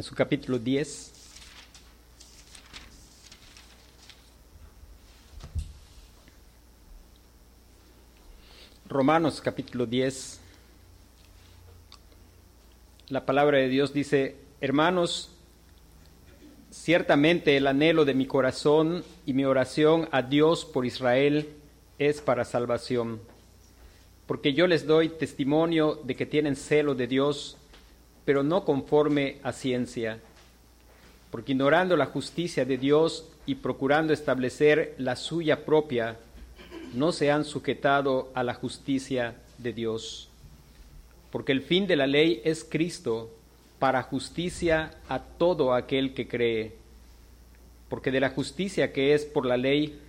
en su capítulo 10. Romanos capítulo 10. La palabra de Dios dice, hermanos, ciertamente el anhelo de mi corazón y mi oración a Dios por Israel es para salvación, porque yo les doy testimonio de que tienen celo de Dios, pero no conforme a ciencia, porque ignorando la justicia de Dios y procurando establecer la suya propia, no se han sujetado a la justicia de Dios. Porque el fin de la ley es Cristo para justicia a todo aquel que cree. Porque de la justicia que es por la ley,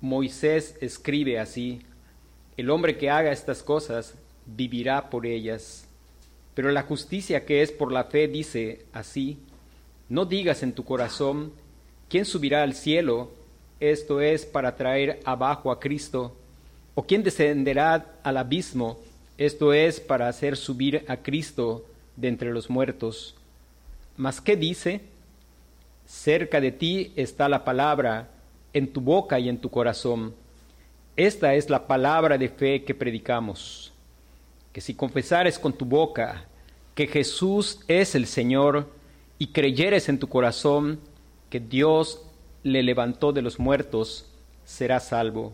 Moisés escribe así, el hombre que haga estas cosas vivirá por ellas. Pero la justicia que es por la fe dice así, no digas en tu corazón, ¿quién subirá al cielo? Esto es para traer abajo a Cristo. ¿O quién descenderá al abismo? Esto es para hacer subir a Cristo de entre los muertos. Mas ¿qué dice? Cerca de ti está la palabra, en tu boca y en tu corazón. Esta es la palabra de fe que predicamos. Si confesares con tu boca que Jesús es el Señor y creyeres en tu corazón que Dios le levantó de los muertos, serás salvo.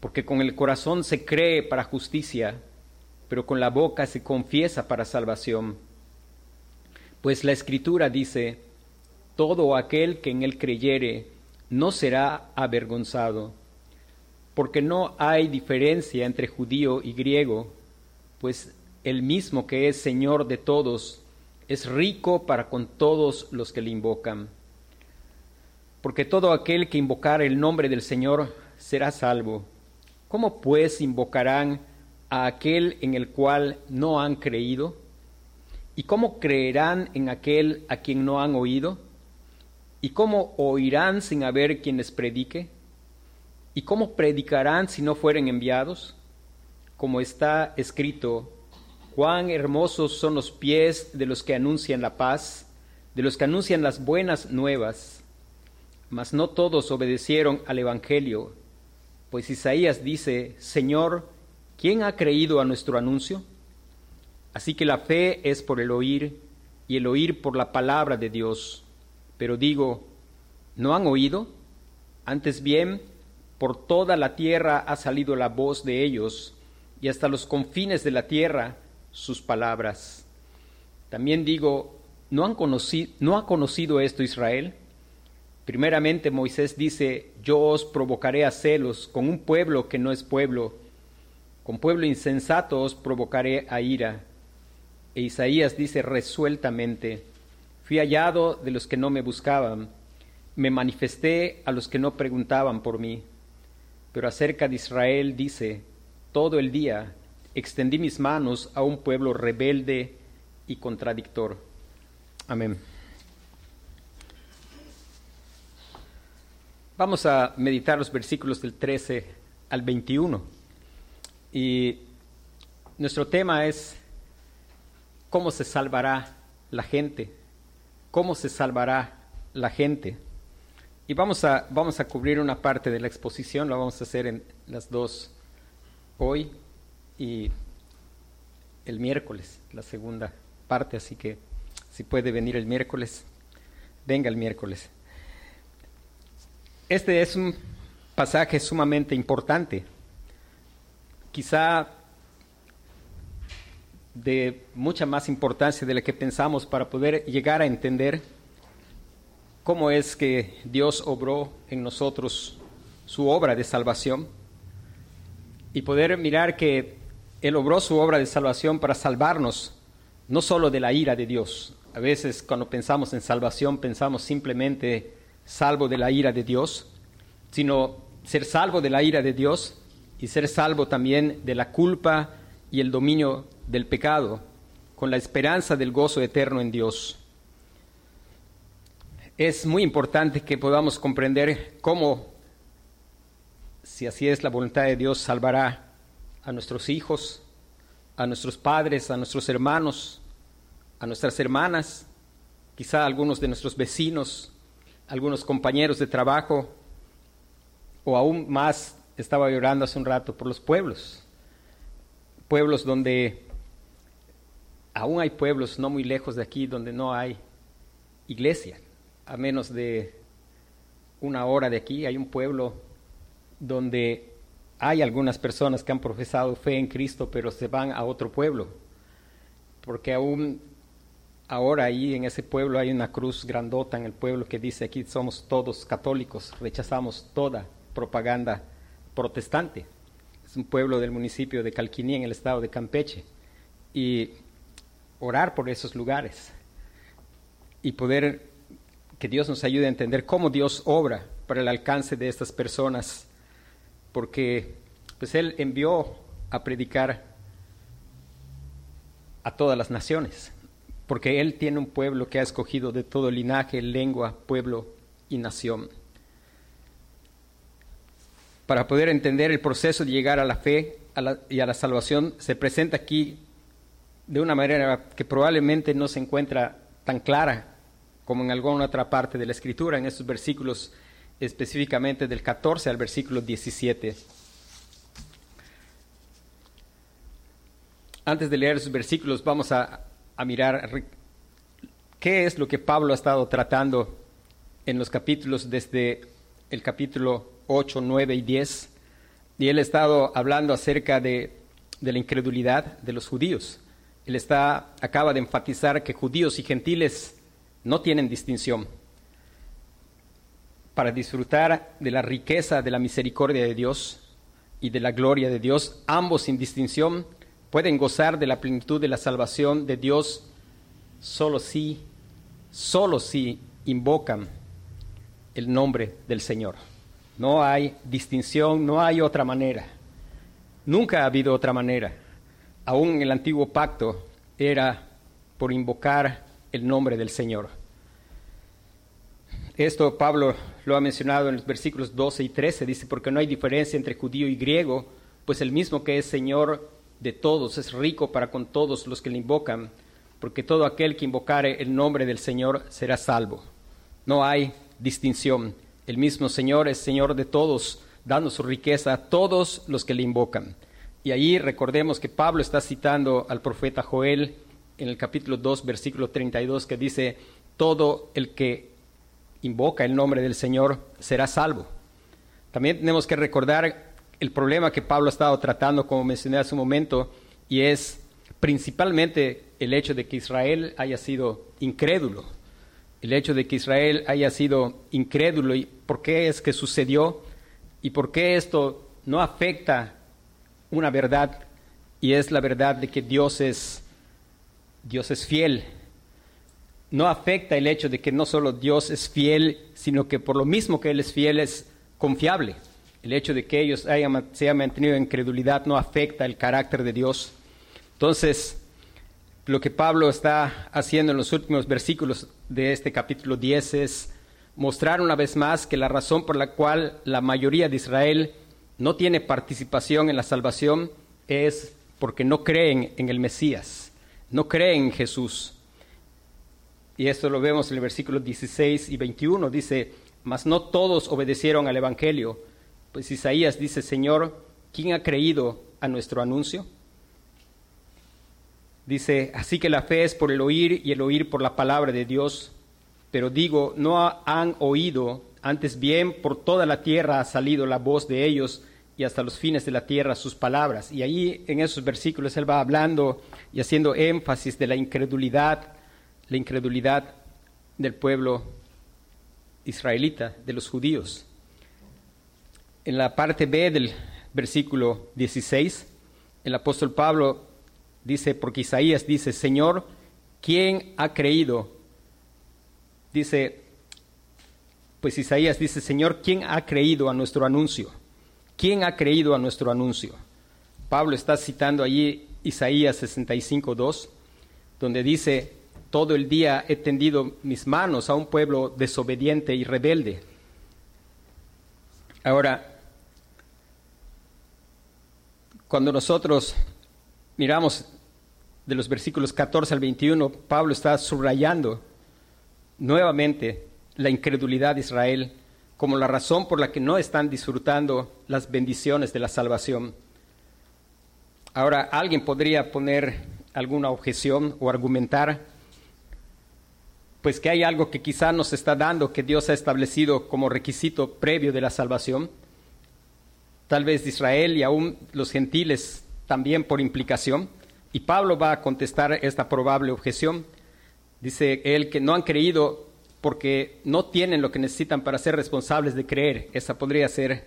Porque con el corazón se cree para justicia, pero con la boca se confiesa para salvación. Pues la escritura dice, todo aquel que en él creyere no será avergonzado, porque no hay diferencia entre judío y griego, pues el mismo que es Señor de todos es rico para con todos los que le invocan. Porque todo aquel que invocar el nombre del Señor será salvo. ¿Cómo pues invocarán a aquel en el cual no han creído? ¿Y cómo creerán en aquel a quien no han oído? ¿Y cómo oirán sin haber quien les predique? ¿Y cómo predicarán si no fueren enviados? Como está escrito, cuán hermosos son los pies de los que anuncian la paz, de los que anuncian las buenas nuevas. Mas no todos obedecieron al Evangelio, pues Isaías dice, Señor, ¿quién ha creído a nuestro anuncio? Así que la fe es por el oír y el oír por la palabra de Dios. Pero digo, ¿no han oído? Antes bien, por toda la tierra ha salido la voz de ellos, y hasta los confines de la tierra sus palabras. También digo, ¿no, han conocido, ¿no ha conocido esto Israel? Primeramente Moisés dice, yo os provocaré a celos con un pueblo que no es pueblo, con pueblo insensato os provocaré a ira. E Isaías dice resueltamente, fui hallado de los que no me buscaban, me manifesté a los que no preguntaban por mí. Pero acerca de Israel dice, todo el día extendí mis manos a un pueblo rebelde y contradictor. Amén. Vamos a meditar los versículos del 13 al 21. Y nuestro tema es cómo se salvará la gente, cómo se salvará la gente. Y vamos a, vamos a cubrir una parte de la exposición, lo vamos a hacer en las dos hoy y el miércoles, la segunda parte, así que si puede venir el miércoles, venga el miércoles. Este es un pasaje sumamente importante, quizá de mucha más importancia de la que pensamos para poder llegar a entender cómo es que Dios obró en nosotros su obra de salvación y poder mirar que Él obró su obra de salvación para salvarnos no solo de la ira de Dios. A veces cuando pensamos en salvación pensamos simplemente salvo de la ira de Dios, sino ser salvo de la ira de Dios y ser salvo también de la culpa y el dominio del pecado, con la esperanza del gozo eterno en Dios. Es muy importante que podamos comprender cómo, si así es la voluntad de Dios, salvará a nuestros hijos, a nuestros padres, a nuestros hermanos, a nuestras hermanas, quizá algunos de nuestros vecinos, algunos compañeros de trabajo, o aún más, estaba llorando hace un rato por los pueblos, pueblos donde, aún hay pueblos no muy lejos de aquí donde no hay iglesia, a menos de una hora de aquí hay un pueblo donde hay algunas personas que han profesado fe en Cristo, pero se van a otro pueblo, porque aún ahora ahí en ese pueblo hay una cruz grandota en el pueblo que dice aquí somos todos católicos, rechazamos toda propaganda protestante. Es un pueblo del municipio de Calquiní en el estado de Campeche. Y orar por esos lugares y poder que Dios nos ayude a entender cómo Dios obra para el alcance de estas personas, porque pues Él envió a predicar a todas las naciones, porque Él tiene un pueblo que ha escogido de todo linaje, lengua, pueblo y nación. Para poder entender el proceso de llegar a la fe y a la salvación, se presenta aquí de una manera que probablemente no se encuentra tan clara como en alguna otra parte de la Escritura, en estos versículos específicamente del 14 al versículo 17. Antes de leer esos versículos, vamos a, a mirar qué es lo que Pablo ha estado tratando en los capítulos desde el capítulo 8, 9 y 10. Y él ha estado hablando acerca de, de la incredulidad de los judíos. Él está, acaba de enfatizar que judíos y gentiles no tienen distinción. Para disfrutar de la riqueza de la misericordia de Dios y de la gloria de Dios, ambos sin distinción pueden gozar de la plenitud de la salvación de Dios solo si, solo si invocan el nombre del Señor. No hay distinción, no hay otra manera. Nunca ha habido otra manera. Aún en el antiguo pacto era por invocar el nombre del Señor. Esto Pablo lo ha mencionado en los versículos 12 y 13, dice, porque no hay diferencia entre judío y griego, pues el mismo que es Señor de todos es rico para con todos los que le invocan, porque todo aquel que invocare el nombre del Señor será salvo. No hay distinción. El mismo Señor es Señor de todos, dando su riqueza a todos los que le invocan. Y ahí recordemos que Pablo está citando al profeta Joel en el capítulo 2, versículo 32, que dice, todo el que invoca el nombre del Señor será salvo. También tenemos que recordar el problema que Pablo ha estado tratando, como mencioné hace un momento, y es principalmente el hecho de que Israel haya sido incrédulo. El hecho de que Israel haya sido incrédulo y por qué es que sucedió y por qué esto no afecta una verdad y es la verdad de que Dios es Dios es fiel. No afecta el hecho de que no solo Dios es fiel, sino que por lo mismo que Él es fiel es confiable. El hecho de que ellos hayan, se hayan mantenido en credulidad no afecta el carácter de Dios. Entonces, lo que Pablo está haciendo en los últimos versículos de este capítulo 10 es mostrar una vez más que la razón por la cual la mayoría de Israel no tiene participación en la salvación es porque no creen en el Mesías, no creen en Jesús. Y esto lo vemos en el versículo 16 y 21. Dice, mas no todos obedecieron al Evangelio. Pues Isaías dice, Señor, ¿quién ha creído a nuestro anuncio? Dice, así que la fe es por el oír y el oír por la palabra de Dios. Pero digo, no han oído, antes bien por toda la tierra ha salido la voz de ellos y hasta los fines de la tierra sus palabras. Y ahí en esos versículos él va hablando y haciendo énfasis de la incredulidad, la incredulidad del pueblo israelita, de los judíos. En la parte B del versículo 16, el apóstol Pablo dice, porque Isaías dice, Señor, ¿quién ha creído? Dice, pues Isaías dice, Señor, ¿quién ha creído a nuestro anuncio? ¿Quién ha creído a nuestro anuncio? Pablo está citando allí Isaías 65, 2, donde dice, todo el día he tendido mis manos a un pueblo desobediente y rebelde. Ahora, cuando nosotros miramos de los versículos 14 al 21, Pablo está subrayando nuevamente la incredulidad de Israel como la razón por la que no están disfrutando las bendiciones de la salvación. Ahora, alguien podría poner alguna objeción o argumentar, pues que hay algo que quizá nos está dando, que Dios ha establecido como requisito previo de la salvación, tal vez de Israel y aún los gentiles también por implicación. Y Pablo va a contestar esta probable objeción. Dice él que no han creído porque no tienen lo que necesitan para ser responsables de creer. Esa podría ser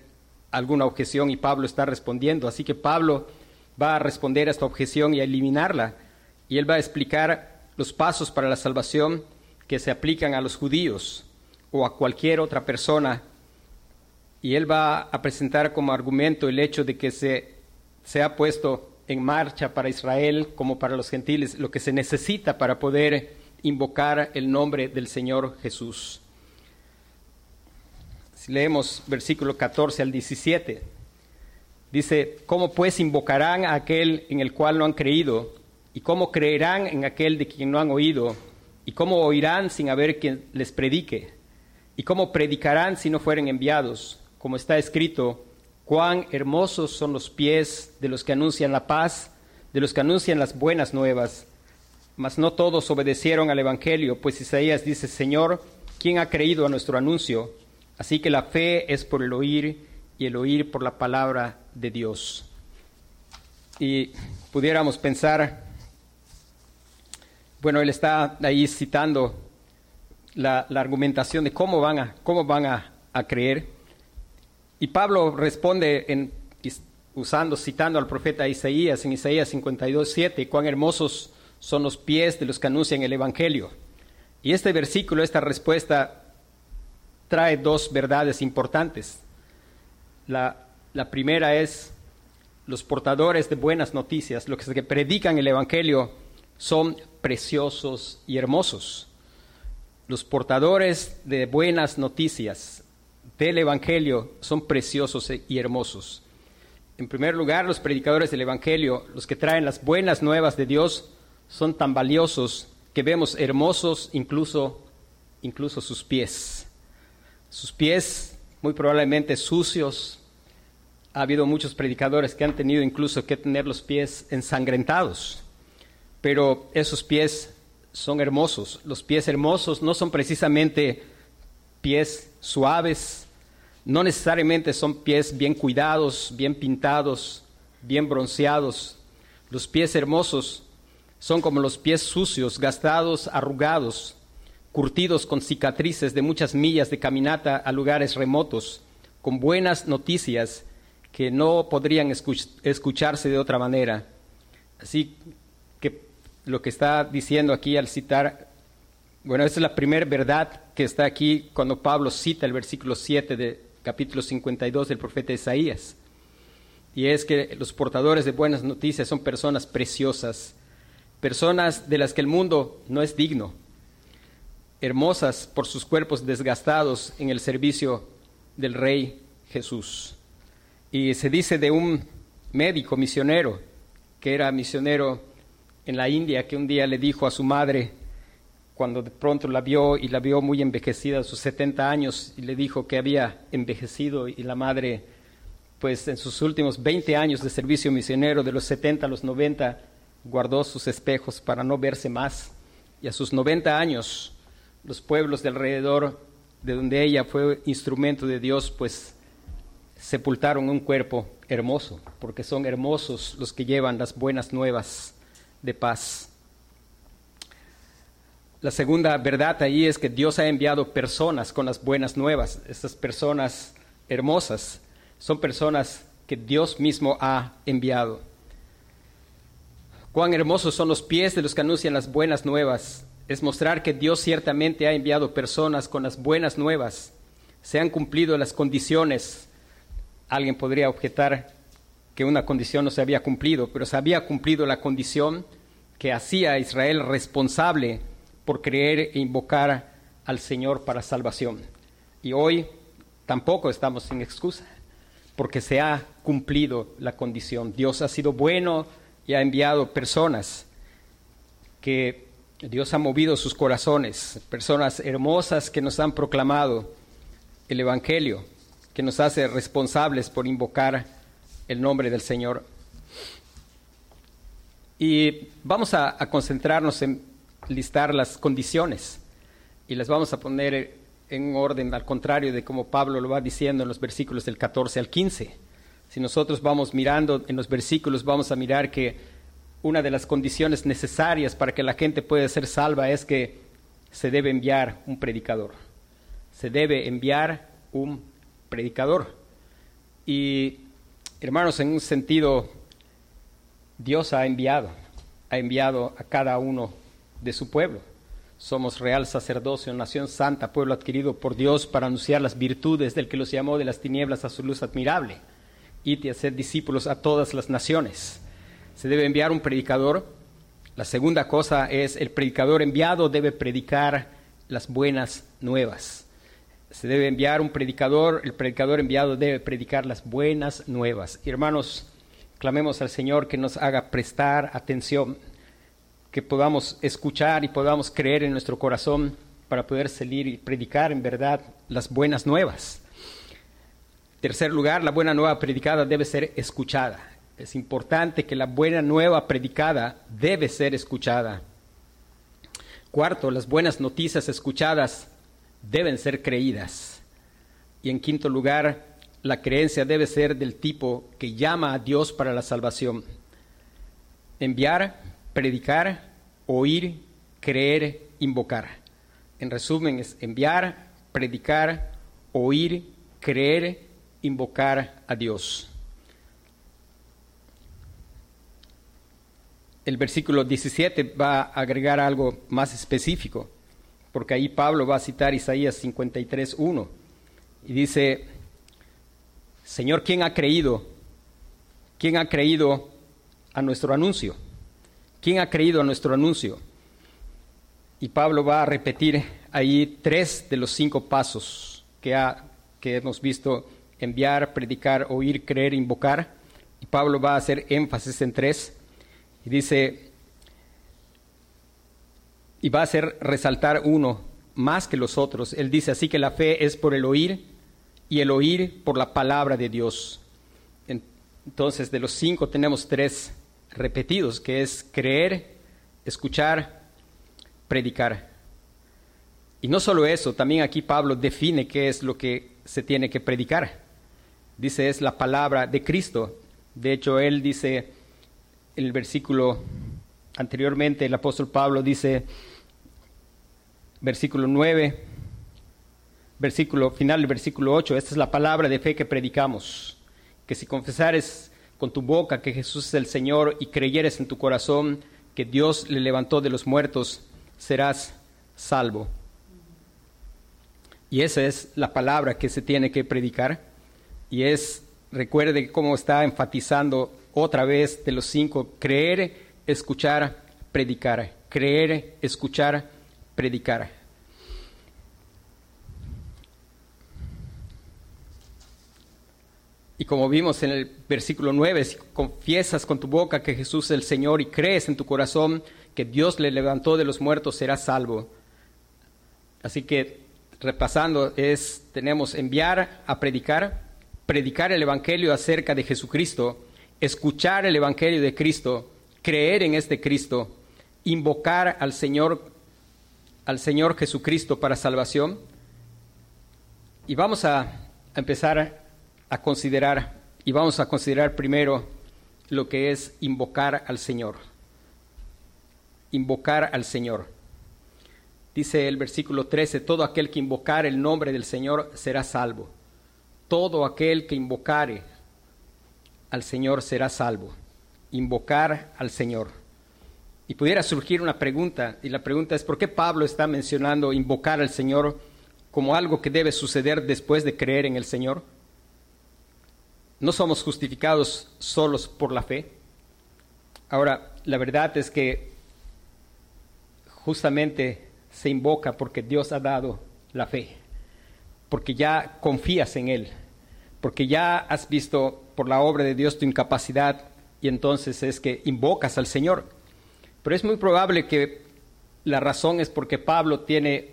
alguna objeción y Pablo está respondiendo. Así que Pablo va a responder a esta objeción y a eliminarla. Y él va a explicar los pasos para la salvación que se aplican a los judíos o a cualquier otra persona. Y él va a presentar como argumento el hecho de que se, se ha puesto en marcha para Israel como para los gentiles lo que se necesita para poder invocar el nombre del Señor Jesús. Si leemos versículo 14 al 17. Dice, ¿cómo pues invocarán a aquel en el cual no han creído? ¿Y cómo creerán en aquel de quien no han oído? ¿Y cómo oirán sin haber quien les predique? ¿Y cómo predicarán si no fueren enviados? Como está escrito, cuán hermosos son los pies de los que anuncian la paz, de los que anuncian las buenas nuevas. Mas no todos obedecieron al Evangelio, pues Isaías dice, Señor, ¿quién ha creído a nuestro anuncio? Así que la fe es por el oír y el oír por la palabra de Dios. Y pudiéramos pensar, bueno, él está ahí citando la, argumentación de cómo van a, cómo van a, creer. Y Pablo responde usando, citando al profeta Isaías en Isaías 52, 7, cuán hermosos son los pies de los que anuncian el Evangelio. Y este versículo, esta respuesta, trae dos verdades importantes. La, la primera es los portadores de buenas noticias, los que predican el Evangelio, son preciosos y hermosos. Los portadores de buenas noticias del Evangelio son preciosos y hermosos. En primer lugar, los predicadores del Evangelio, los que traen las buenas nuevas de Dios, son tan valiosos que vemos hermosos incluso, incluso sus pies. Sus pies muy probablemente sucios, ha habido muchos predicadores que han tenido incluso que tener los pies ensangrentados, pero esos pies son hermosos. Los pies hermosos no son precisamente pies suaves, no necesariamente son pies bien cuidados, bien pintados, bien bronceados. Los pies hermosos son como los pies sucios, gastados, arrugados, curtidos con cicatrices de muchas millas de caminata a lugares remotos, con buenas noticias que no podrían escucharse de otra manera. Así lo que está diciendo aquí al citar, bueno, esa es la primera verdad que está aquí cuando Pablo cita el versículo 7 de capítulo 52 del profeta Isaías. Y es que los portadores de buenas noticias son personas preciosas, personas de las que el mundo no es digno, hermosas por sus cuerpos desgastados en el servicio del Rey Jesús. Y se dice de un médico misionero, que era misionero en la India, que un día le dijo a su madre, cuando de pronto la vio y la vio muy envejecida a sus 70 años, y le dijo que había envejecido y la madre, pues en sus últimos 20 años de servicio misionero, de los 70 a los 90, guardó sus espejos para no verse más. Y a sus 90 años, los pueblos de alrededor de donde ella fue instrumento de Dios, pues sepultaron un cuerpo hermoso, porque son hermosos los que llevan las buenas nuevas de paz. La segunda verdad ahí es que Dios ha enviado personas con las buenas nuevas. Estas personas hermosas son personas que Dios mismo ha enviado. Cuán hermosos son los pies de los que anuncian las buenas nuevas. Es mostrar que Dios ciertamente ha enviado personas con las buenas nuevas. Se han cumplido las condiciones Alguien podría objetar que una condición no se había cumplido, pero se había cumplido la condición que hacía a Israel responsable por creer e invocar al Señor para salvación. Y hoy tampoco estamos sin excusa, porque se ha cumplido la condición. Dios ha sido bueno y ha enviado personas que Dios ha movido sus corazones, personas hermosas que nos han proclamado el Evangelio, que nos hace responsables por invocar el nombre del Señor. Y vamos a, concentrarnos en listar las condiciones y las vamos a poner en orden al contrario de como Pablo lo va diciendo en los versículos del 14 al 15. Si nosotros vamos mirando en los versículos, vamos a mirar que una de las condiciones necesarias para que la gente pueda ser salva es que se debe enviar un predicador. Se debe enviar un predicador. Y hermanos, en un sentido, Dios ha enviado, ha enviado a cada uno de su pueblo. Somos real sacerdocio, nación santa, pueblo adquirido por Dios para anunciar las virtudes del que los llamó de las tinieblas a su luz admirable y hacer discípulos a todas las naciones. Se debe enviar un predicador. La segunda cosa es el predicador enviado debe predicar las buenas nuevas. Se debe enviar un predicador, el predicador enviado debe predicar las buenas nuevas. hermanos, clamemos al Señor que nos haga prestar atención, que podamos escuchar y podamos creer en nuestro corazón para poder salir y predicar en verdad las buenas nuevas. Tercer lugar, la buena nueva predicada debe ser escuchada. Es importante que la buena nueva predicada debe ser escuchada. Cuarto, las buenas noticias escuchadas deben ser creídas. Y en quinto lugar, la creencia debe ser del tipo que llama a Dios para la salvación. Enviar, predicar, oír, creer, invocar. En resumen, es enviar, predicar, oír, creer, invocar a Dios. El versículo 17 va a agregar algo más específico, porque ahí Pablo va a citar Isaías 53.1 y dice, Señor, ¿quién ha creído? ¿Quién ha creído a nuestro anuncio? ¿Quién ha creído a nuestro anuncio? Y Pablo va a repetir ahí tres de los cinco pasos que, que hemos visto enviar, predicar, oír, creer, invocar. Y Pablo va a hacer énfasis en tres. Y dice, y va a hacer resaltar uno más que los otros. Él dice así que la fe es por el oír y el oír por la palabra de Dios. Entonces, de los cinco tenemos tres repetidos, que es creer, escuchar, predicar. Y no solo eso, también aquí Pablo define qué es lo que se tiene que predicar dice es la palabra de Cristo. De hecho, él dice en el versículo anteriormente, el apóstol Pablo dice, versículo 9, versículo final del versículo 8, esta es la palabra de fe que predicamos, que si confesares con tu boca que Jesús es el Señor y creyeres en tu corazón que Dios le levantó de los muertos, serás salvo. Y esa es la palabra que se tiene que predicar. Y es, recuerde cómo está enfatizando otra vez de los cinco, creer, escuchar, predicar, creer, escuchar, predicar. Y como vimos en el versículo 9, si confiesas con tu boca que Jesús es el Señor y crees en tu corazón que Dios le levantó de los muertos, serás salvo. Así que repasando es, tenemos enviar a predicar, predicar el Evangelio acerca de Jesucristo, escuchar el Evangelio de Cristo, creer en este Cristo, invocar al Señor, al Señor Jesucristo para salvación. Y vamos a, empezar a considerar, y vamos a considerar primero lo que es invocar al Señor. Invocar al Señor. Dice el versículo 13, todo aquel que invocar el nombre del Señor será salvo todo aquel que invocare al Señor será salvo. Invocar al Señor. Y pudiera surgir una pregunta, y la pregunta es, ¿por qué Pablo está mencionando invocar al Señor como algo que debe suceder después de creer en el Señor? ¿No somos justificados solos por la fe? Ahora, la verdad es que justamente se invoca porque Dios ha dado la fe porque ya confías en Él, porque ya has visto por la obra de Dios tu incapacidad y entonces es que invocas al Señor. Pero es muy probable que La razón es porque Pablo tiene,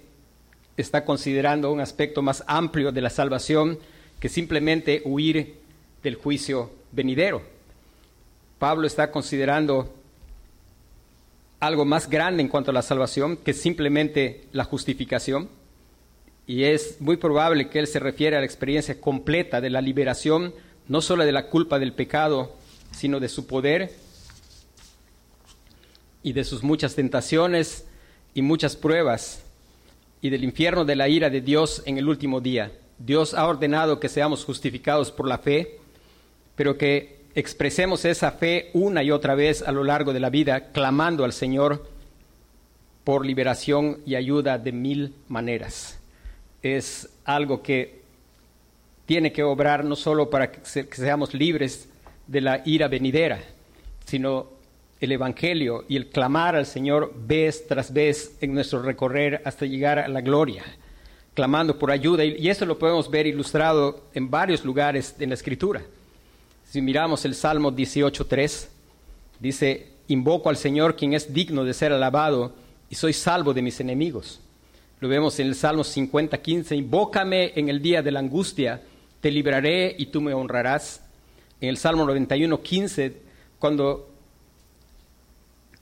está considerando un aspecto más amplio de la salvación que simplemente huir del juicio venidero. Pablo está considerando algo más grande en cuanto a la salvación que simplemente la justificación. Y es muy probable que él se refiere a la experiencia completa de la liberación, no solo de la culpa del pecado, sino de su poder y de sus muchas tentaciones y muchas pruebas y del infierno de la ira de Dios en el último día. Dios ha ordenado que seamos justificados por la fe, pero que expresemos esa fe una y otra vez a lo largo de la vida, clamando al Señor por liberación y ayuda de mil maneras. Es algo que tiene que obrar no solo para que, seamos libres de la ira venidera, sino el Evangelio y el clamar al Señor vez tras vez en nuestro recorrer hasta llegar a la gloria, clamando por ayuda. Y eso lo podemos ver ilustrado en varios lugares en la Escritura. Si miramos el Salmo 18.3, dice, invoco al Señor quien es digno de ser alabado y soy salvo de mis enemigos. Lo vemos en el Salmo 50.15, invócame en el día de la angustia, te libraré y tú me honrarás. En el Salmo 91.15, cuando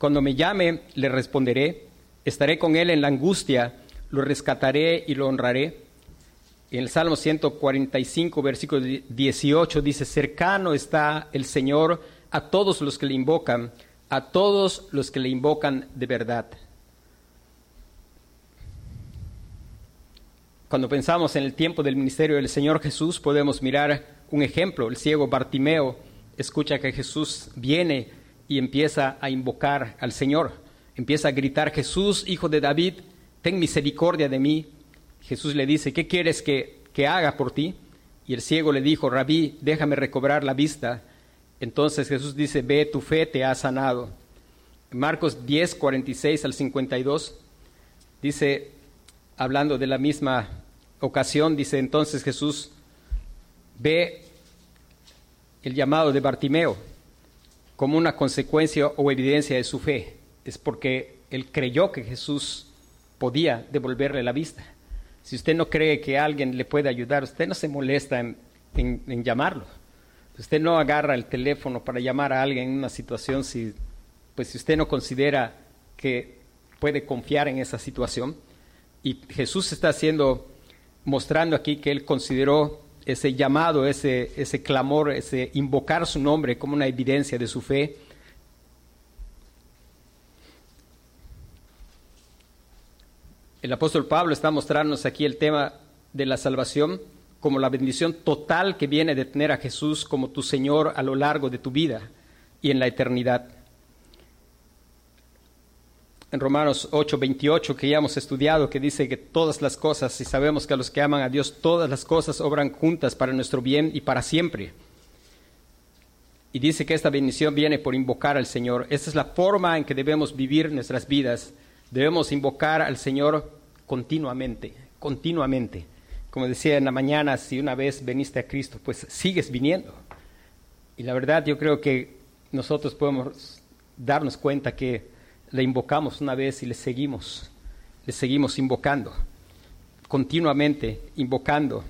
cuando me llame, le responderé, estaré con él en la angustia, lo rescataré y lo honraré. En el Salmo 145, versículo 18 dice, cercano está el Señor a todos los que le invocan, a todos los que le invocan de verdad. Cuando pensamos en el tiempo del ministerio del Señor Jesús, podemos mirar un ejemplo. El ciego Bartimeo escucha que Jesús viene y empieza a invocar al Señor. Empieza a gritar, Jesús, hijo de David, ten misericordia de mí. Jesús le dice, ¿qué quieres que, que haga por ti? Y el ciego le dijo, Rabí, déjame recobrar la vista. Entonces Jesús dice, ve, tu fe te ha sanado. Marcos 10, 46 al 52, dice, hablando de la misma ocasión, dice entonces Jesús, ve el llamado de Bartimeo como una consecuencia o evidencia de su fe. Es porque él creyó que Jesús podía devolverle la vista. Si usted no cree que alguien le puede ayudar, usted no se molesta en, llamarlo. Usted no agarra el teléfono para llamar a alguien en una situación si, pues si usted no considera que puede confiar en esa situación. Y Jesús está haciendo, mostrando aquí que él consideró ese llamado, ese, ese clamor, ese invocar su nombre como una evidencia de su fe. El apóstol Pablo está mostrándonos aquí el tema de la salvación como la bendición total que viene de tener a Jesús como tu Señor a lo largo de tu vida y en la eternidad en Romanos 8, 28, que ya hemos estudiado, que dice que todas las cosas, y sabemos que a los que aman a Dios, todas las cosas obran juntas para nuestro bien y para siempre. Y dice que esta bendición viene por invocar al Señor. Esta es la forma en que debemos vivir nuestras vidas. Debemos invocar al Señor continuamente, continuamente. Como decía en la mañana, si una vez veniste a Cristo, pues sigues viniendo. Y la verdad yo creo que nosotros podemos darnos cuenta que le invocamos una vez y le seguimos, le seguimos invocando, continuamente invocando.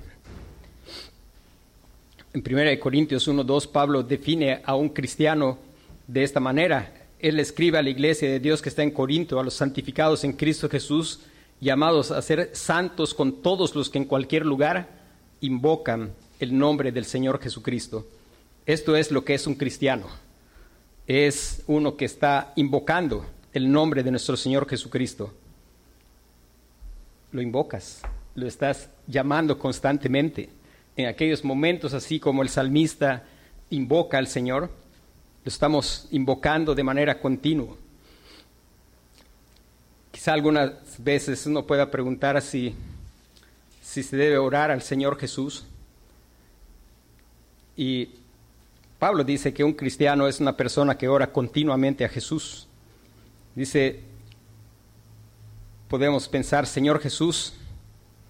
En 1 Corintios 1.2 Pablo define a un cristiano de esta manera. Él escribe a la iglesia de Dios que está en Corinto, a los santificados en Cristo Jesús, llamados a ser santos con todos los que en cualquier lugar invocan el nombre del Señor Jesucristo. Esto es lo que es un cristiano. Es uno que está invocando el nombre de nuestro Señor Jesucristo, lo invocas, lo estás llamando constantemente. En aquellos momentos, así como el salmista invoca al Señor, lo estamos invocando de manera continua. Quizá algunas veces uno pueda preguntar si, si se debe orar al Señor Jesús. Y Pablo dice que un cristiano es una persona que ora continuamente a Jesús. Dice, podemos pensar, Señor Jesús,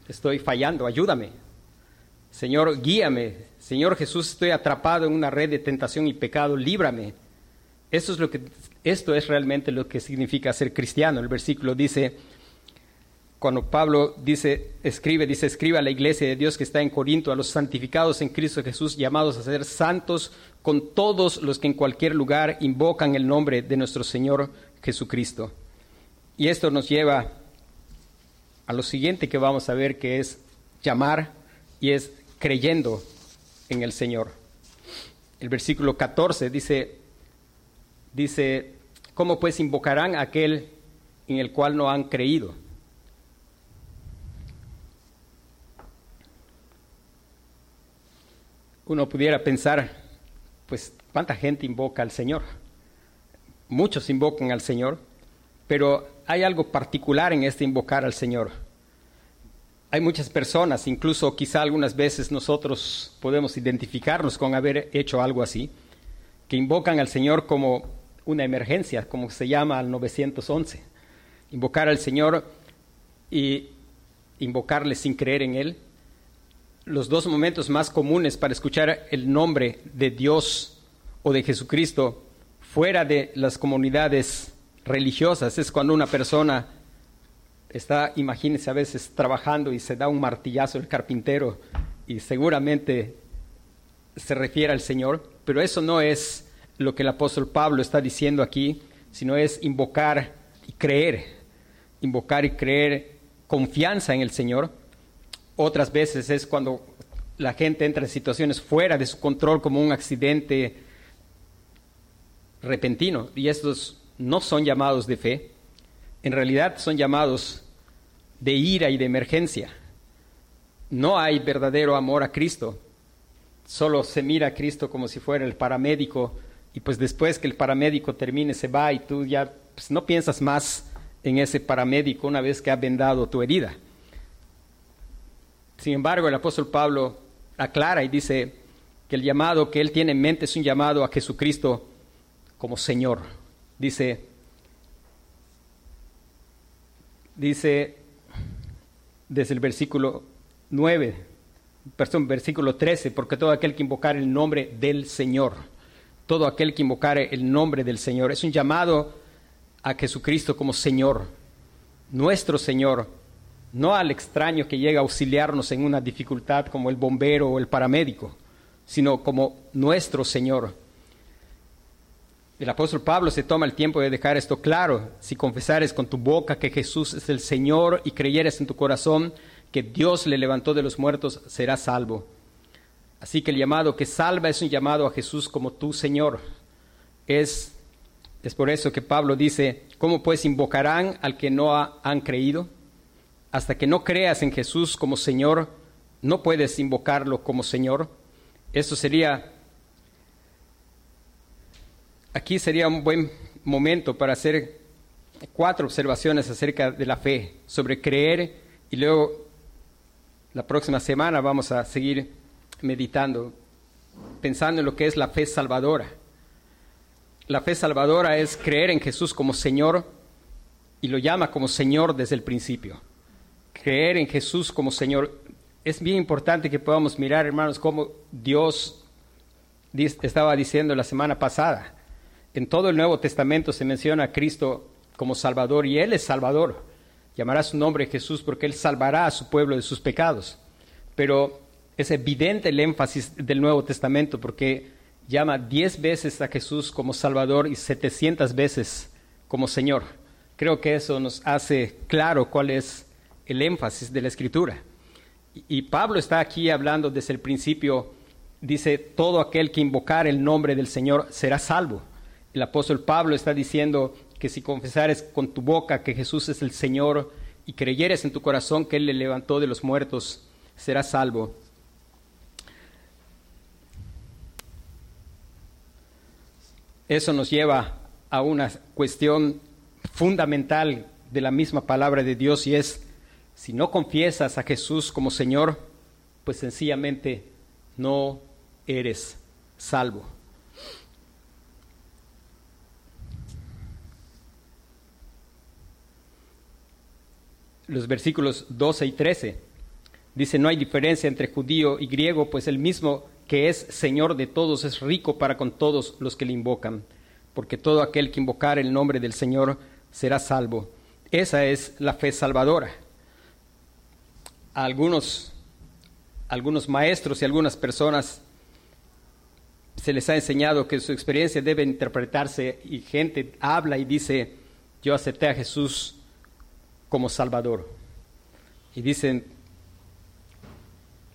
estoy fallando, ayúdame. Señor, guíame. Señor Jesús, estoy atrapado en una red de tentación y pecado, líbrame. Eso es lo que Esto es realmente lo que significa ser cristiano. El versículo dice, cuando Pablo dice, escribe, dice, escribe a la iglesia de Dios que está en Corinto, a los santificados en Cristo Jesús, llamados a ser santos con todos los que en cualquier lugar invocan el nombre de nuestro Señor Jesucristo. Y esto nos lleva a lo siguiente que vamos a ver, que es llamar y es creyendo en el Señor. El versículo 14 dice, dice, ¿cómo pues invocarán a aquel en el cual no han creído? Uno pudiera pensar, pues, ¿cuánta gente invoca al Señor? Muchos invocan al Señor, pero hay algo particular en este invocar al Señor. Hay muchas personas, incluso quizá algunas veces nosotros podemos identificarnos con haber hecho algo así, que invocan al Señor como una emergencia, como se llama al 911. Invocar al Señor y invocarle sin creer en Él. Los dos momentos más comunes para escuchar el nombre de Dios o de Jesucristo fuera de las comunidades religiosas. Es cuando una persona está, imagínese a veces trabajando y se da un martillazo el carpintero y seguramente se refiere al Señor, pero eso no es lo que el apóstol Pablo está diciendo aquí, sino es invocar y creer, invocar y creer confianza en el Señor. Otras veces es cuando la gente entra en situaciones fuera de su control como un accidente repentino y estos no son llamados de fe, en realidad son llamados de ira y de emergencia. No hay verdadero amor a Cristo. Solo se mira a Cristo como si fuera el paramédico y pues después que el paramédico termine se va y tú ya pues, no piensas más en ese paramédico una vez que ha vendado tu herida. Sin embargo, el apóstol Pablo aclara y dice que el llamado que él tiene en mente es un llamado a Jesucristo como Señor. Dice, dice desde el versículo 9, perdón, versículo 13, porque todo aquel que invocar el nombre del Señor, todo aquel que invocare el nombre del Señor, es un llamado a Jesucristo como Señor, nuestro Señor, no al extraño que llega a auxiliarnos en una dificultad como el bombero o el paramédico, sino como nuestro Señor. El apóstol Pablo se toma el tiempo de dejar esto claro. Si confesares con tu boca que Jesús es el Señor y creyeres en tu corazón que Dios le levantó de los muertos, serás salvo. Así que el llamado que salva es un llamado a Jesús como tu Señor. Es, es por eso que Pablo dice, ¿cómo pues invocarán al que no han creído? Hasta que no creas en Jesús como Señor, no puedes invocarlo como Señor. Eso sería aquí sería un buen momento para hacer cuatro observaciones acerca de la fe, sobre creer y luego la próxima semana vamos a seguir meditando, pensando en lo que es la fe salvadora. La fe salvadora es creer en Jesús como Señor y lo llama como Señor desde el principio. Creer en Jesús como Señor. Es bien importante que podamos mirar, hermanos, cómo Dios estaba diciendo la semana pasada en todo el Nuevo Testamento se menciona a Cristo como Salvador y Él es Salvador. Llamará su nombre Jesús porque Él salvará a su pueblo de sus pecados. Pero es evidente el énfasis del Nuevo Testamento porque llama diez veces a Jesús como Salvador y setecientas veces como Señor. Creo que eso nos hace claro cuál es el énfasis de la Escritura. Y Pablo está aquí hablando desde el principio, dice, todo aquel que invocar el nombre del Señor será salvo. El apóstol Pablo está diciendo que si confesares con tu boca que Jesús es el Señor y creyeres en tu corazón que Él le levantó de los muertos, serás salvo. Eso nos lleva a una cuestión fundamental de la misma palabra de Dios y es, si no confiesas a Jesús como Señor, pues sencillamente no eres salvo. Los versículos 12 y 13. Dice, no hay diferencia entre judío y griego, pues el mismo que es Señor de todos es rico para con todos los que le invocan. porque todo aquel que invocar el nombre del Señor será salvo. Esa es la fe salvadora. algunos, algunos maestros y algunas personas se les ha enseñado que su experiencia debe interpretarse y gente habla y dice, yo acepté a Jesús como Salvador. Y dicen,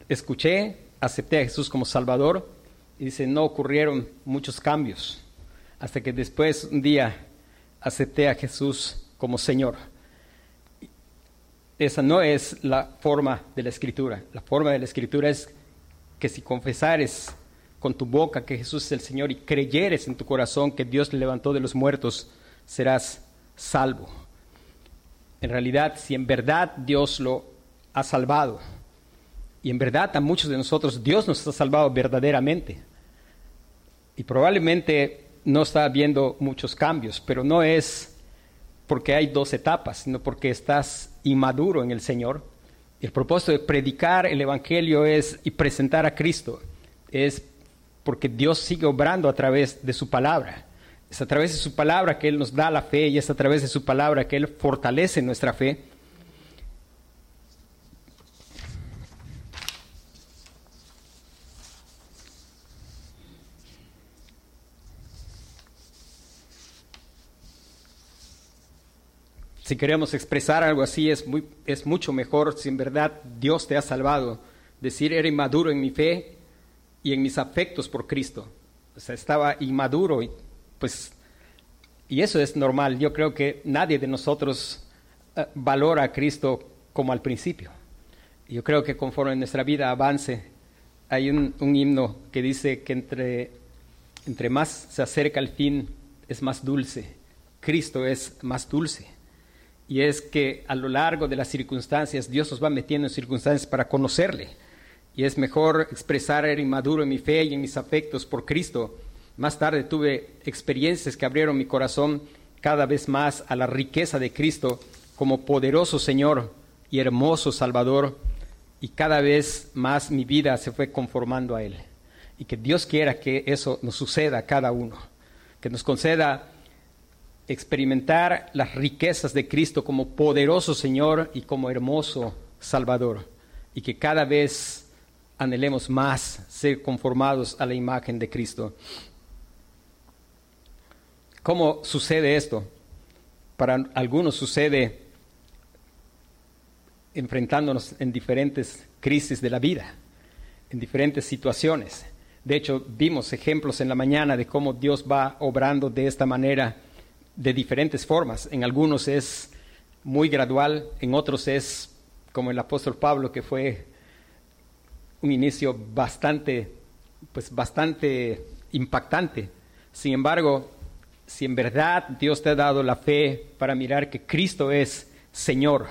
escuché, acepté a Jesús como Salvador, y dicen, no ocurrieron muchos cambios, hasta que después un día acepté a Jesús como Señor. Esa no es la forma de la Escritura. La forma de la Escritura es que si confesares con tu boca que Jesús es el Señor y creyeres en tu corazón que Dios le levantó de los muertos, serás salvo. En realidad, si en verdad Dios lo ha salvado, y en verdad a muchos de nosotros Dios nos ha salvado verdaderamente, y probablemente no está habiendo muchos cambios, pero no es porque hay dos etapas, sino porque estás inmaduro en el Señor. El propósito de predicar el Evangelio es y presentar a Cristo, es porque Dios sigue obrando a través de su palabra. Es a través de su palabra que Él nos da la fe y es a través de su palabra que Él fortalece nuestra fe. Si queremos expresar algo así, es, muy, es mucho mejor si en verdad Dios te ha salvado. Decir, era inmaduro en mi fe y en mis afectos por Cristo. O sea, estaba inmaduro y pues, y eso es normal. Yo creo que nadie de nosotros eh, valora a Cristo como al principio. Yo creo que conforme nuestra vida avance, hay un, himno que dice que entre, entre más se acerca al fin, es más dulce. Cristo es más dulce. Y es que a lo largo de las circunstancias, Dios nos va metiendo en circunstancias para conocerle. Y es mejor expresar el inmaduro en mi fe y en mis afectos por Cristo más tarde tuve experiencias que abrieron mi corazón cada vez más a la riqueza de Cristo como poderoso Señor y hermoso Salvador y cada vez más mi vida se fue conformando a Él. Y que Dios quiera que eso nos suceda a cada uno, que nos conceda experimentar las riquezas de Cristo como poderoso Señor y como hermoso Salvador, y que cada vez anhelemos más ser conformados a la imagen de Cristo. ¿Cómo sucede esto? Para algunos sucede enfrentándonos en diferentes crisis de la vida, en diferentes situaciones. De hecho, vimos ejemplos en la mañana de cómo Dios va obrando de esta manera, de diferentes formas. En algunos es muy gradual, en otros es como el apóstol Pablo, que fue un inicio bastante, pues bastante impactante. Sin embargo, si en verdad Dios te ha dado la fe para mirar que Cristo es Señor,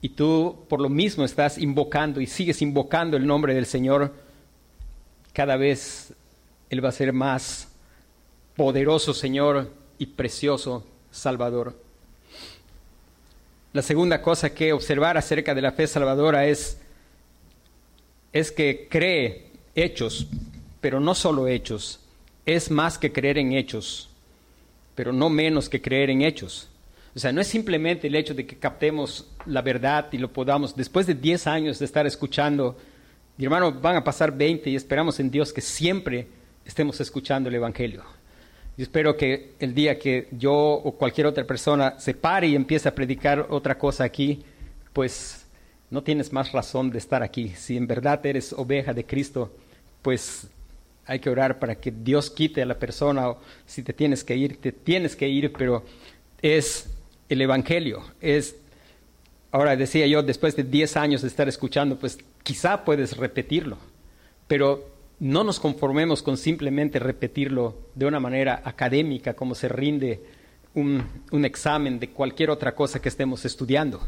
y tú por lo mismo estás invocando y sigues invocando el nombre del Señor, cada vez Él va a ser más poderoso Señor y precioso Salvador. La segunda cosa que observar acerca de la fe salvadora es, es que cree hechos, pero no solo hechos, es más que creer en hechos pero no menos que creer en hechos. O sea, no es simplemente el hecho de que captemos la verdad y lo podamos, después de 10 años de estar escuchando, mi hermano, van a pasar 20 y esperamos en Dios que siempre estemos escuchando el Evangelio. Yo espero que el día que yo o cualquier otra persona se pare y empiece a predicar otra cosa aquí, pues no tienes más razón de estar aquí. Si en verdad eres oveja de Cristo, pues hay que orar para que Dios quite a la persona o si te tienes que ir, te tienes que ir, pero es el Evangelio. Es, ahora decía yo, después de 10 años de estar escuchando, pues quizá puedes repetirlo, pero no nos conformemos con simplemente repetirlo de una manera académica, como se rinde un, un examen de cualquier otra cosa que estemos estudiando.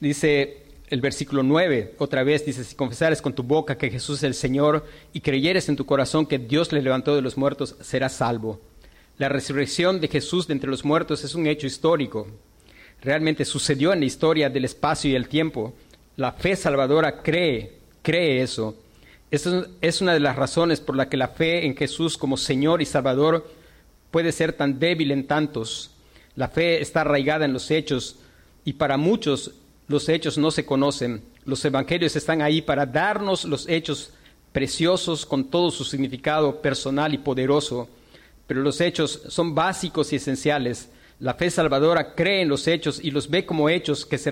Dice el versículo 9, otra vez dice, si confesares con tu boca que Jesús es el Señor y creyeres en tu corazón que Dios le levantó de los muertos, serás salvo. La resurrección de Jesús de entre los muertos es un hecho histórico. Realmente sucedió en la historia del espacio y el tiempo. La fe salvadora cree, cree eso. Esa es una de las razones por la que la fe en Jesús como Señor y Salvador puede ser tan débil en tantos. La fe está arraigada en los hechos y para muchos los hechos no se conocen. Los evangelios están ahí para darnos los hechos preciosos con todo su significado personal y poderoso, pero los hechos son básicos y esenciales. La fe salvadora cree en los hechos y los ve como hechos que, se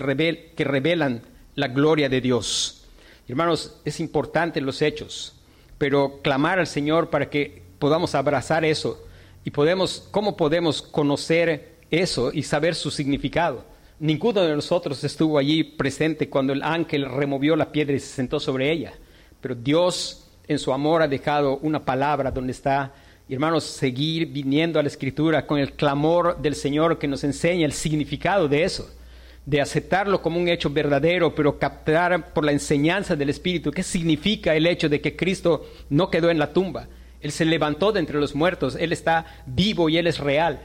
que revelan la gloria de Dios. Hermanos, es importante los hechos, pero clamar al Señor para que podamos abrazar eso y podemos, ¿cómo podemos conocer eso y saber su significado? Ninguno de nosotros estuvo allí presente cuando el ángel removió la piedra y se sentó sobre ella, pero Dios en su amor ha dejado una palabra donde está, hermanos, seguir viniendo a la escritura con el clamor del Señor que nos enseña el significado de eso de aceptarlo como un hecho verdadero, pero captar por la enseñanza del Espíritu qué significa el hecho de que Cristo no quedó en la tumba. Él se levantó de entre los muertos, Él está vivo y Él es real.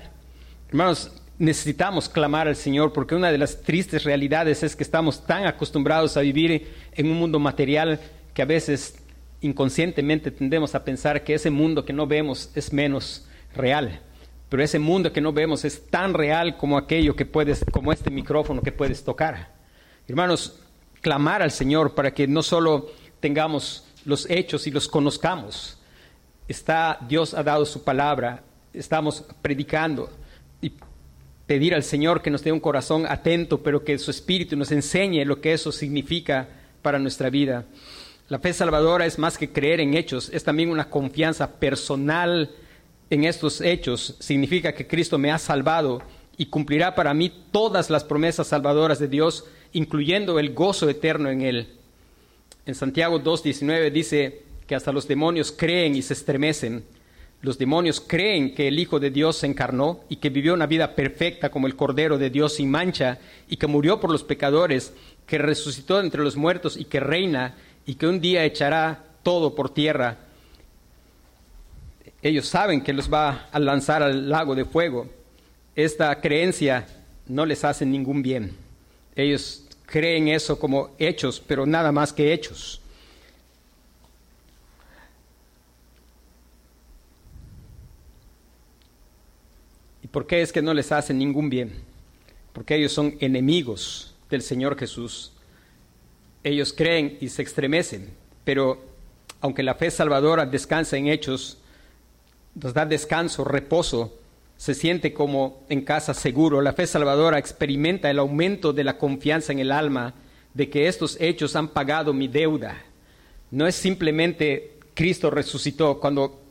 Hermanos, necesitamos clamar al Señor porque una de las tristes realidades es que estamos tan acostumbrados a vivir en un mundo material que a veces inconscientemente tendemos a pensar que ese mundo que no vemos es menos real pero ese mundo que no vemos es tan real como aquello que puedes, como este micrófono que puedes tocar. Hermanos, clamar al Señor para que no solo tengamos los hechos y los conozcamos. Está, Dios ha dado su palabra, estamos predicando pedir al Señor que nos dé un corazón atento, pero que su Espíritu nos enseñe lo que eso significa para nuestra vida. La fe salvadora es más que creer en hechos, es también una confianza personal en estos hechos significa que Cristo me ha salvado y cumplirá para mí todas las promesas salvadoras de Dios, incluyendo el gozo eterno en Él. En Santiago 2.19 dice que hasta los demonios creen y se estremecen. Los demonios creen que el Hijo de Dios se encarnó y que vivió una vida perfecta como el Cordero de Dios sin mancha y que murió por los pecadores, que resucitó entre los muertos y que reina y que un día echará todo por tierra ellos saben que los va a lanzar al lago de fuego. Esta creencia no les hace ningún bien. Ellos creen eso como hechos, pero nada más que hechos. Por qué es que no les hace ningún bien? Porque ellos son enemigos del Señor Jesús. Ellos creen y se estremecen, pero aunque la fe salvadora descansa en hechos, nos da descanso, reposo, se siente como en casa seguro. La fe salvadora experimenta el aumento de la confianza en el alma de que estos hechos han pagado mi deuda. No es simplemente Cristo resucitó. Cuando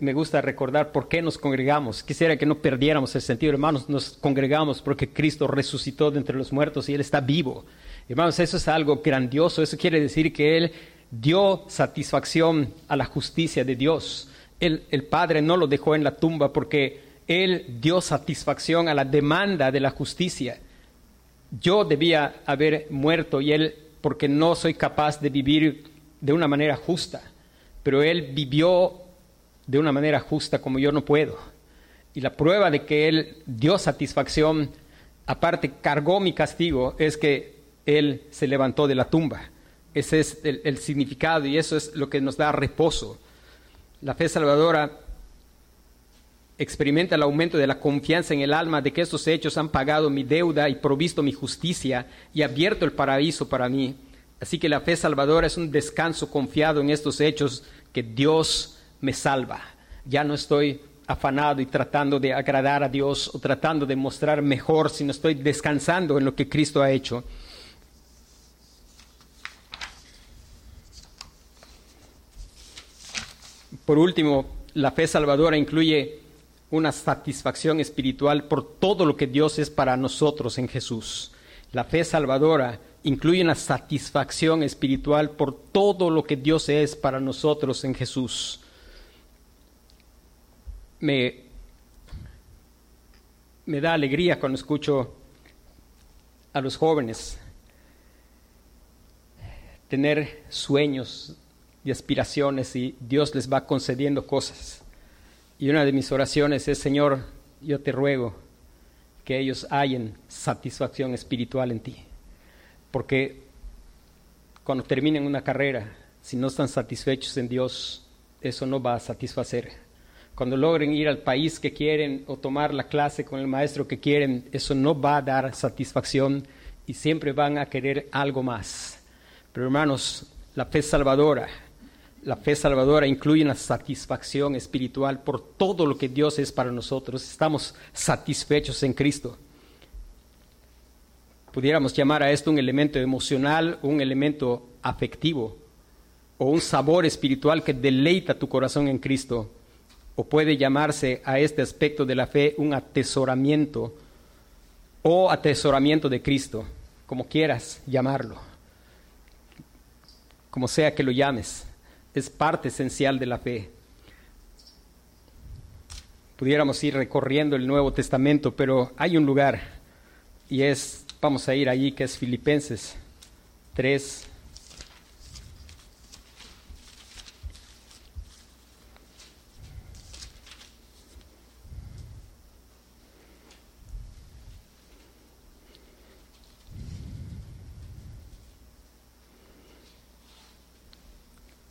me gusta recordar por qué nos congregamos, quisiera que no perdiéramos el sentido, hermanos, nos congregamos porque Cristo resucitó de entre los muertos y Él está vivo. Hermanos, eso es algo grandioso, eso quiere decir que Él dio satisfacción a la justicia de Dios el, Padre no lo dejó en la tumba porque Él dio satisfacción a la demanda de la justicia. Yo debía haber muerto y Él, porque no soy capaz de vivir de una manera justa, pero Él vivió de una manera justa como yo no puedo. Y la prueba de que Él dio satisfacción, aparte cargó mi castigo, es que Él se levantó de la tumba. Ese es el significado y eso es lo que nos da reposo. La fe salvadora experimenta el aumento de la confianza en el alma de que estos hechos han pagado mi deuda y provisto mi justicia y abierto el paraíso para mí. Así que la fe salvadora es un descanso confiado en estos hechos que Dios me salva. Ya no estoy afanado y tratando de agradar a Dios o tratando de mostrar mejor, sino estoy descansando en lo que Cristo ha hecho. Por último, la fe salvadora incluye una satisfacción espiritual por todo lo que Dios es para nosotros en Jesús. La fe salvadora incluye una satisfacción espiritual por todo lo que Dios es para nosotros en Jesús. Me, me da alegría cuando escucho a los jóvenes tener sueños y aspiraciones y Dios les va concediendo cosas. Y una de mis oraciones es, Señor, yo te ruego que ellos hayan satisfacción espiritual en ti. Porque cuando terminen una carrera, si no están satisfechos en Dios, eso no va a satisfacer. Cuando logren ir al país que quieren o tomar la clase con el maestro que quieren, eso no va a dar satisfacción y siempre van a querer algo más. Pero hermanos, la fe salvadora, la fe salvadora incluye una satisfacción espiritual por todo lo que Dios es para nosotros. Estamos satisfechos en Cristo. Pudiéramos llamar a esto un elemento emocional, un elemento afectivo o un sabor espiritual que deleita tu corazón en Cristo. O puede llamarse a este aspecto de la fe un atesoramiento o atesoramiento de Cristo, como quieras llamarlo, como sea que lo llames, es parte esencial de la fe. Pudiéramos ir recorriendo el Nuevo Testamento, pero hay un lugar y es, vamos a ir allí, que es Filipenses 3,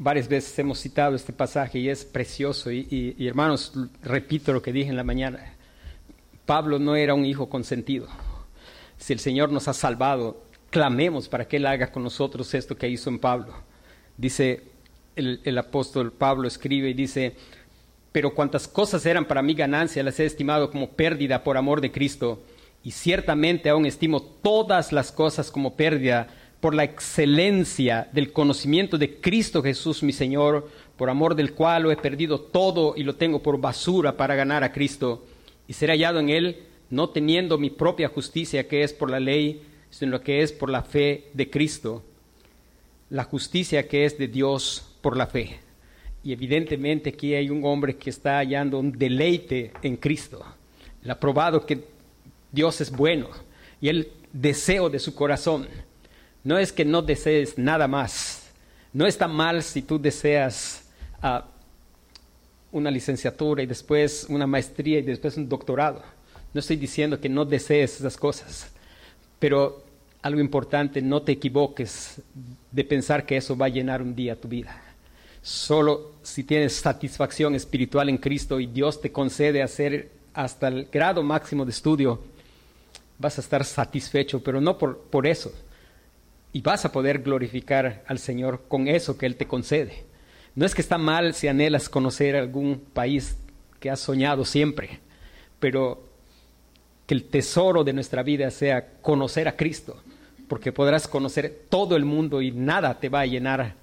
varias veces hemos citado este pasaje y es precioso. Y, hermanos, repito lo que dije en la mañana. Pablo no era un hijo consentido. Si el Señor nos ha salvado, clamemos para que Él haga con nosotros esto que hizo en Pablo. Dice el, el apóstol Pablo, escribe y dice, pero cuantas cosas eran para mí ganancia, las he estimado como pérdida por amor de Cristo. Y ciertamente aún estimo todas las cosas como pérdida por la excelencia del conocimiento de Cristo Jesús mi Señor, por amor del cual lo he perdido todo y lo tengo por basura para ganar a Cristo y ser hallado en Él, no teniendo mi propia justicia que es por la ley, sino que es por la fe de Cristo, la justicia que es de Dios por la fe. Y evidentemente aquí hay un hombre que está hallando un deleite en Cristo. Él ha probado que Dios es bueno y el deseo de su corazón no es que no desees nada más. No está mal si tú deseas ah, una licenciatura y después una maestría y después un doctorado. No estoy diciendo que no desees esas cosas, pero algo importante, no te equivoques de pensar que eso va a llenar un día tu vida. Solo si tienes satisfacción espiritual en Cristo y Dios te concede hacer hasta el grado máximo de estudio, vas a estar satisfecho, pero no por, por eso, y vas a poder glorificar al Señor con eso que Él te concede. No es que está mal si anhelas conocer algún país que has soñado siempre, pero que el tesoro de nuestra vida sea conocer a Cristo, porque podrás conocer todo el mundo y nada te va a llenar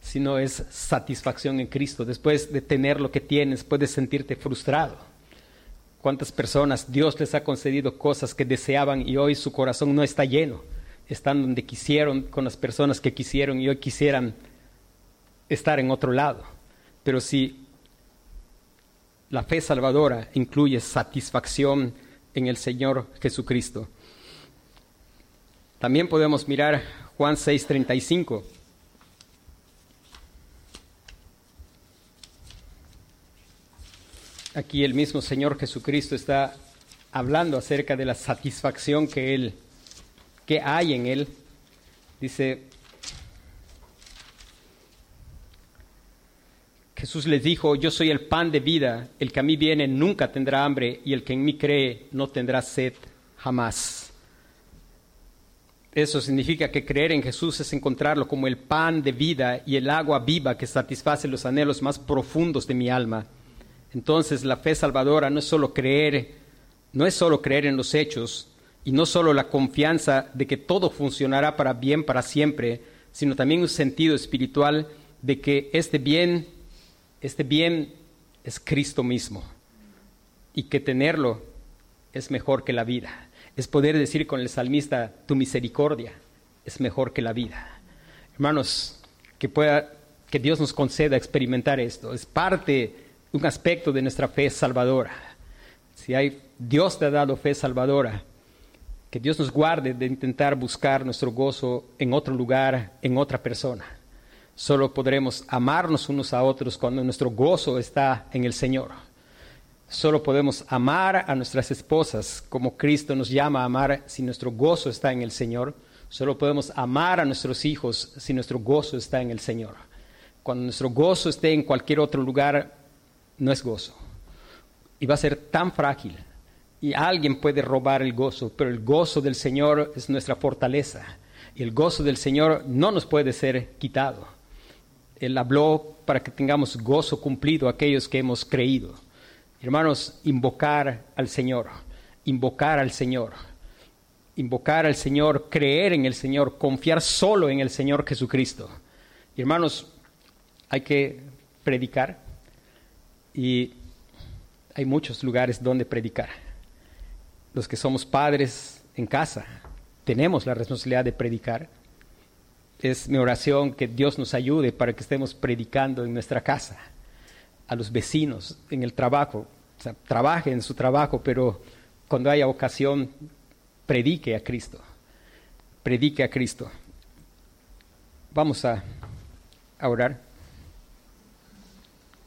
si no es satisfacción en Cristo. Después de tener lo que tienes, puedes sentirte frustrado. ¿Cuántas personas Dios les ha concedido cosas que deseaban y hoy su corazón no está lleno? Están donde quisieron, con las personas que quisieron y hoy quisieran estar en otro lado. Pero si la fe salvadora incluye satisfacción en el Señor Jesucristo. También podemos mirar Juan 6:35. Aquí el mismo Señor Jesucristo está hablando acerca de la satisfacción que Él que hay en él. Dice, Jesús les dijo, yo soy el pan de vida, el que a mí viene nunca tendrá hambre y el que en mí cree no tendrá sed jamás. Eso significa que creer en Jesús es encontrarlo como el pan de vida y el agua viva que satisface los anhelos más profundos de mi alma. Entonces la fe salvadora no es solo creer, no es solo creer en los hechos, y no solo la confianza de que todo funcionará para bien para siempre, sino también un sentido espiritual de que este bien, este bien es Cristo mismo y que tenerlo es mejor que la vida. Es poder decir con el salmista, tu misericordia es mejor que la vida. Hermanos, que pueda que Dios nos conceda experimentar esto. Es parte, un aspecto de nuestra fe salvadora. Si hay Dios te ha dado fe salvadora, que Dios nos guarde de intentar buscar nuestro gozo en otro lugar, en otra persona. Solo podremos amarnos unos a otros cuando nuestro gozo está en el Señor. Solo podemos amar a nuestras esposas como Cristo nos llama a amar si nuestro gozo está en el Señor. Solo podemos amar a nuestros hijos si nuestro gozo está en el Señor. Cuando nuestro gozo esté en cualquier otro lugar, no es gozo. Y va a ser tan frágil. Y alguien puede robar el gozo, pero el gozo del Señor es nuestra fortaleza. Y el gozo del Señor no nos puede ser quitado. Él habló para que tengamos gozo cumplido aquellos que hemos creído. Hermanos, invocar al Señor, invocar al Señor, invocar al Señor, creer en el Señor, confiar solo en el Señor Jesucristo. Hermanos, hay que predicar y hay muchos lugares donde predicar. Los que somos padres en casa tenemos la responsabilidad de predicar. Es mi oración que Dios nos ayude para que estemos predicando en nuestra casa, a los vecinos, en el trabajo. Trabaje en su trabajo, pero cuando haya ocasión, predique a Cristo. Predique a Cristo. Vamos a, a orar.